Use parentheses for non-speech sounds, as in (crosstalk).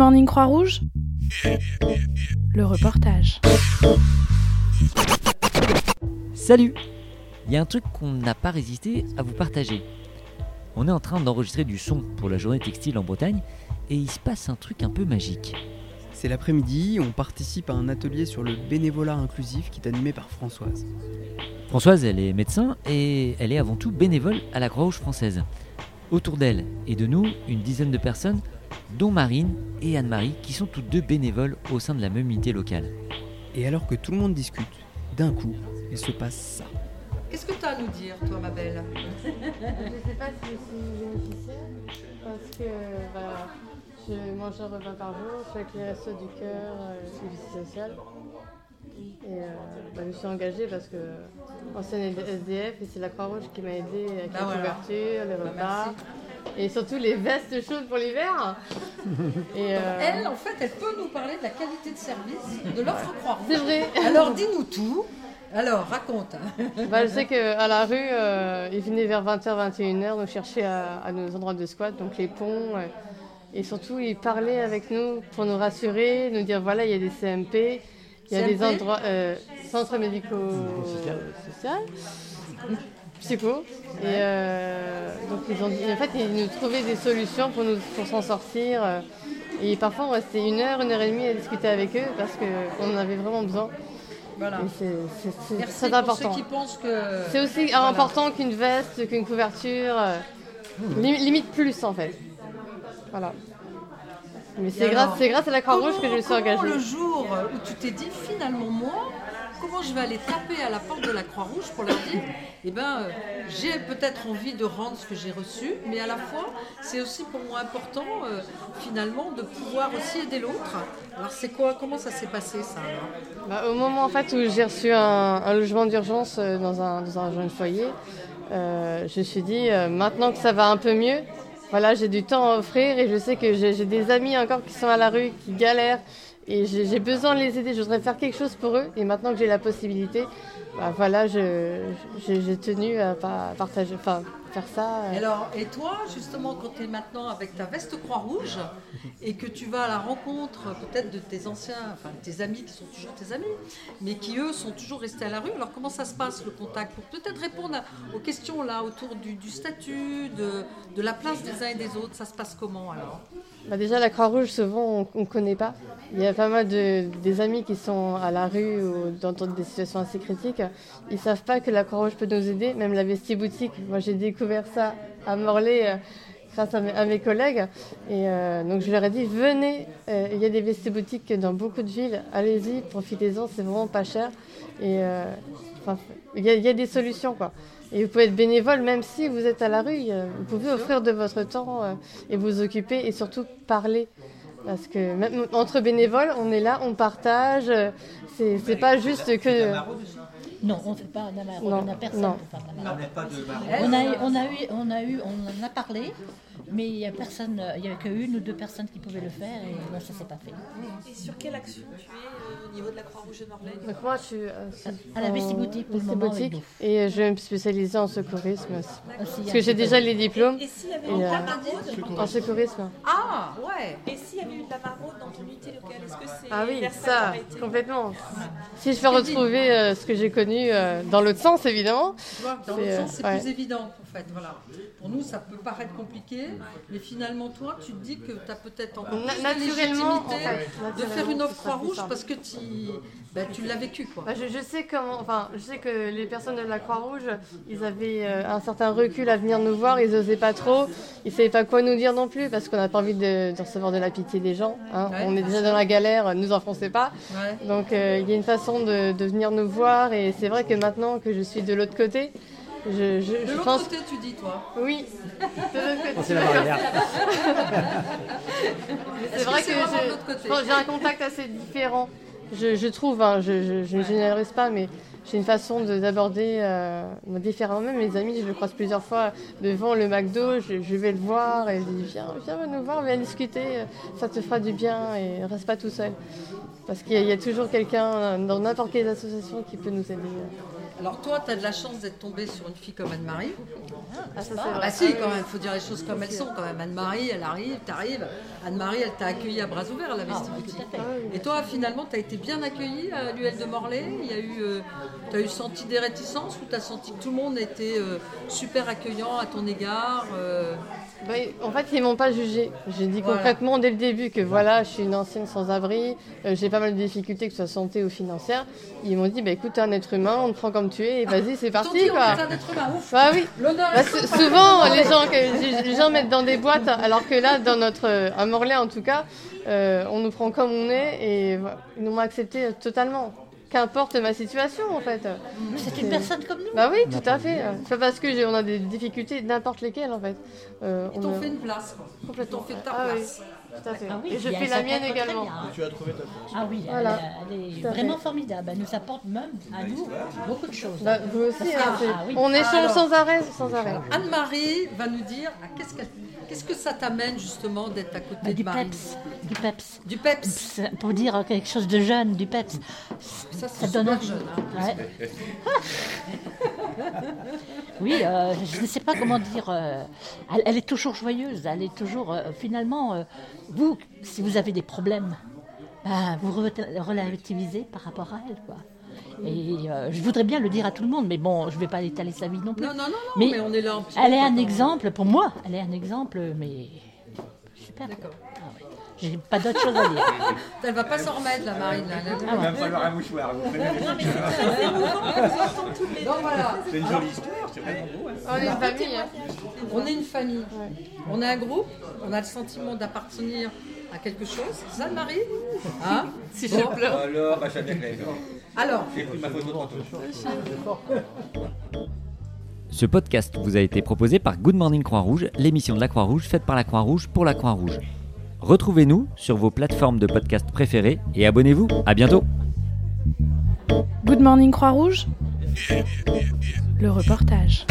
Morning Croix-Rouge Le reportage. Salut Il y a un truc qu'on n'a pas résisté à vous partager. On est en train d'enregistrer du son pour la journée textile en Bretagne et il se passe un truc un peu magique. C'est l'après-midi, on participe à un atelier sur le bénévolat inclusif qui est animé par Françoise. Françoise, elle est médecin et elle est avant tout bénévole à la Croix-Rouge française. Autour d'elle et de nous, une dizaine de personnes, dont Marine et Anne-Marie, qui sont toutes deux bénévoles au sein de la même unité locale. Et alors que tout le monde discute, d'un coup, il se passe ça. Qu'est-ce que tu as à nous dire, toi, ma belle? Je ne sais pas si je suis bénéficiaire parce que bah, je mange un repas par jour, je fais avec les restos du cœur euh, et vie sociale. Et euh, bah, je suis engagée parce que ancienne SDF et c'est la Croix-Rouge qui m'a aidée avec Bah la voilà. couverture, les Bah, repas et surtout les vestes chaudes pour l'hiver. (laughs) et euh, Elle, en fait, elle peut nous parler de la qualité de service de l'offre croix c'est vrai. Alors, dis-nous tout. Alors, raconte. Bah, je sais qu'à la rue, euh, ils venaient vers 20h, 21h nous chercher à, à nos endroits de squat, donc les ponts. euh, et surtout, ils parlaient avec nous pour nous rassurer, nous dire voilà, il y a des CMP, il y a des endroits, euh, centres médico-social, psycho. Et euh, donc, ils ont dit, en fait, ils nous trouvaient des solutions pour nous pour s'en sortir. euh, et parfois, on restait une heure, une heure et demie à discuter avec eux parce qu'on en avait vraiment besoin. Voilà. C'est- très pour important. ceux qui pensent que... C'est aussi Voilà. important qu'une veste, qu'une couverture. euh, li- limite plus en fait. Voilà. Mais c'est grâce, grâce à la Croix-Rouge que je me suis engagée. le jour où tu t'es dit, finalement, moi, comment je vais aller taper à la porte de la Croix-Rouge pour leur dire, eh ben, euh, j'ai peut-être envie de rendre ce que j'ai reçu, mais à la fois, c'est aussi pour moi important, euh, finalement, de pouvoir aussi aider l'autre. Alors, c'est quoi Comment ça s'est passé, ça Bah, au moment en fait où j'ai reçu un, logement d'urgence euh, dans un, dans un jeune foyer, je me suis dit maintenant que ça va un peu mieux, voilà, j'ai du temps à offrir et je sais que j'ai des amis encore qui sont à la rue, qui galèrent et j'ai besoin de les aider. Je voudrais faire quelque chose pour eux et maintenant que j'ai la possibilité, bah, voilà, j'ai tenu à partager, enfin faire ça. euh. Et Alors, et toi, justement, quand tu es maintenant avec ta veste Croix-Rouge et que tu vas à la rencontre peut-être de tes anciens, enfin de tes amis qui sont toujours tes amis, mais qui eux sont toujours restés à la rue, alors comment ça se passe le contact? Pour peut-être répondre à- aux questions là autour du, du statut, de, de la place des uns et des autres, ça se passe comment alors? Bah déjà, la Croix-Rouge, souvent, on ne connaît pas. Il y a pas mal de des amis qui sont à la rue ou dans dans des situations assez critiques. Ils ne savent pas que la Croix-Rouge peut nous aider, même la Vestie Boutique. Moi, j'ai découvert ça à Morlaix euh, grâce à mes, à mes collègues. Et euh, donc, je leur ai dit, venez, euh, il y a des Vestie Boutiques dans beaucoup de villes. Allez-y, profitez-en, c'est vraiment pas cher. Et euh, il y, a- il y a des solutions, quoi. Et vous pouvez être bénévole même si vous êtes à la rue. Vous pouvez offrir de votre temps et vous occuper et surtout parler. Parce que même entre bénévoles, on est là, on partage. c'est pas juste que. Non, on ne fait pas on n'a personne non. pour faire d'amarre. On a, eu- on, a eu, on, a eu, on en a parlé, mais il n'y a personne, euh, il y avait qu'une ou deux personnes qui pouvaient le faire et non, ça ne s'est pas fait. Et sur quelle action tu es euh, au niveau de la Croix-Rouge de Morlaix Donc moi, je suis euh, À la en Vestie Boutique pour le Vestie moment avec Boutique, nous. et je vais me spécialiser en secourisme aussi. Parce que j'ai déjà les diplômes Et s'il y avait Et, eu de euh, la maraude en secourisme. Ah, ouais Et s'il y avait eu de la maraude dans ton unité locale, est-ce que c'est Ah oui, ça, complètement. Si je fais retrouver euh, ce que j'ai connu euh, dans l'autre sens, évidemment. Dans l'autre sens, c'est ouais. plus évident, en fait. Voilà. Pour nous, ça peut paraître compliqué, mais finalement, toi, tu te dis que tu as peut-être encore Na- plus de naturellement, légitimité en fait, de faire une offre Croix-Rouge parce que tu, tu l'as vécu, quoi. Bah, je, je sais comment, enfin, je sais que les personnes de la Croix-Rouge, ils avaient euh, un certain recul à venir nous voir, ils osaient pas trop, ils savaient pas quoi nous dire non plus parce qu'on n'a pas envie de, de recevoir de la pitié des gens. hein. Ouais, On est déjà dans la galère, nous enfoncez pas. Ouais. Donc euh, il y a une façon de, de venir nous voir et c'est vrai que maintenant que je suis de l'autre côté, je, je, De l'autre pense, côté, tu dis, toi. oui, (laughs) de l'autre côté. C'est la barrière. C'est Est-ce vrai que j'ai un contact assez différent. Je, je trouve, hein, je, ne généralise pas, mais j'ai une façon de- d'aborder euh, différemment. Même mes amis, je le croise plusieurs fois devant le McDo, je, je vais le voir et je dis viens, viens nous voir, viens discuter, ça te fera du bien et reste pas tout seul. Parce qu'il y, a- il y a toujours quelqu'un dans n'importe quelle association qui peut nous aider. Alors toi, tu as de la chance d'être tombée sur une fille comme Anne-Marie. Ah, ça, Ah bah si, quand même, faut dire les choses comme elles sont quand même. Anne-Marie, elle arrive, t'arrives. Anne-Marie, elle t'a accueilli à bras ouverts à la Ah, à fait. Et toi, finalement, tu as été bien accueillie à l'UL de Morlaix? Il y a eu, tu as eu senti des réticences ou tu as senti que tout le monde était euh, super accueillant à ton égard euh, Bah, en fait, ils m'ont pas jugé. J'ai dit Voilà. concrètement dès le début que voilà, je suis une ancienne sans-abri, euh, j'ai pas mal de difficultés, que ce soit santé ou financière. Ils m'ont dit, bah écoute, t'es un être humain, on te prend comme tu es, et vas-y, c'est parti quoi. un être humain, ouf Bah oui. Bah, souvent, les gens, que- les gens mettent dans des boîtes, alors que là, dans notre, euh, à Morlaix en tout cas, euh, on nous prend comme on est et ils nous ont accepté totalement. Qu'importe ma situation en fait. C'est une personne comme nous. Bah oui, tout à fait. C'est pas parce que j'ai- on a des difficultés, n'importe lesquelles en fait. Euh, Ils on t'ont a- fait une place. Complètement. fait ta Ah oui, place. tout à fait. Ah oui, et je fais la mienne également. bien, hein. Tu as trouvé ta place. Ah oui, elle- Voilà. elle, est fait. vraiment formidable. Elle nous apporte même à nous beaucoup de choses. Bah, vous aussi, hein, ah oui. on échange Alors. sans arrêt, sans arrêt. Anne-Marie va nous dire ah, qu'est-ce, qu'elle- qu'est-ce que ça t'amène justement d'être à côté Bah, de du Marie peps, du peps. Du peps. Pour dire quelque chose de jeune, du peps. Ça, donne jeune. hein. Ouais. (laughs) Oui, euh, je ne sais pas comment dire. euh, elle, elle est toujours joyeuse. Elle est toujours. euh, finalement, vous, si vous avez des problèmes, bah, vous re- relativisez par rapport à elle. Quoi. Et euh, je voudrais bien le dire à tout le monde, mais bon, je ne vais pas étaler sa vie non plus. Non, non, non, non, Mais mais, on est là Elle est un exemple, pour moi, elle est un exemple, mais super. D'accord. Ah ouais. J'ai pas d'autre chose à dire. (laughs) Elle va pas s'en remettre, la Marine. Là, là, là. Ah ouais. va falloir un mouchoir. vous Donc voilà, C'est une jolie histoire, c'est vraiment beau. hein. On est une famille. hein. on est une famille. On est un groupe. On a le sentiment d'appartenir à quelque chose. C'est ça, Marie? (laughs) Hein? Si je pleure. Alors, bah, ça déclare. Alors. Ce podcast vous a été proposé par Good Morning Croix-Rouge, l'émission de la Croix-Rouge faite par la Croix-Rouge pour la Croix-Rouge. Retrouvez-nous sur vos plateformes de podcast préférées et abonnez-vous. À bientôt. Good Morning Croix-Rouge Le reportage.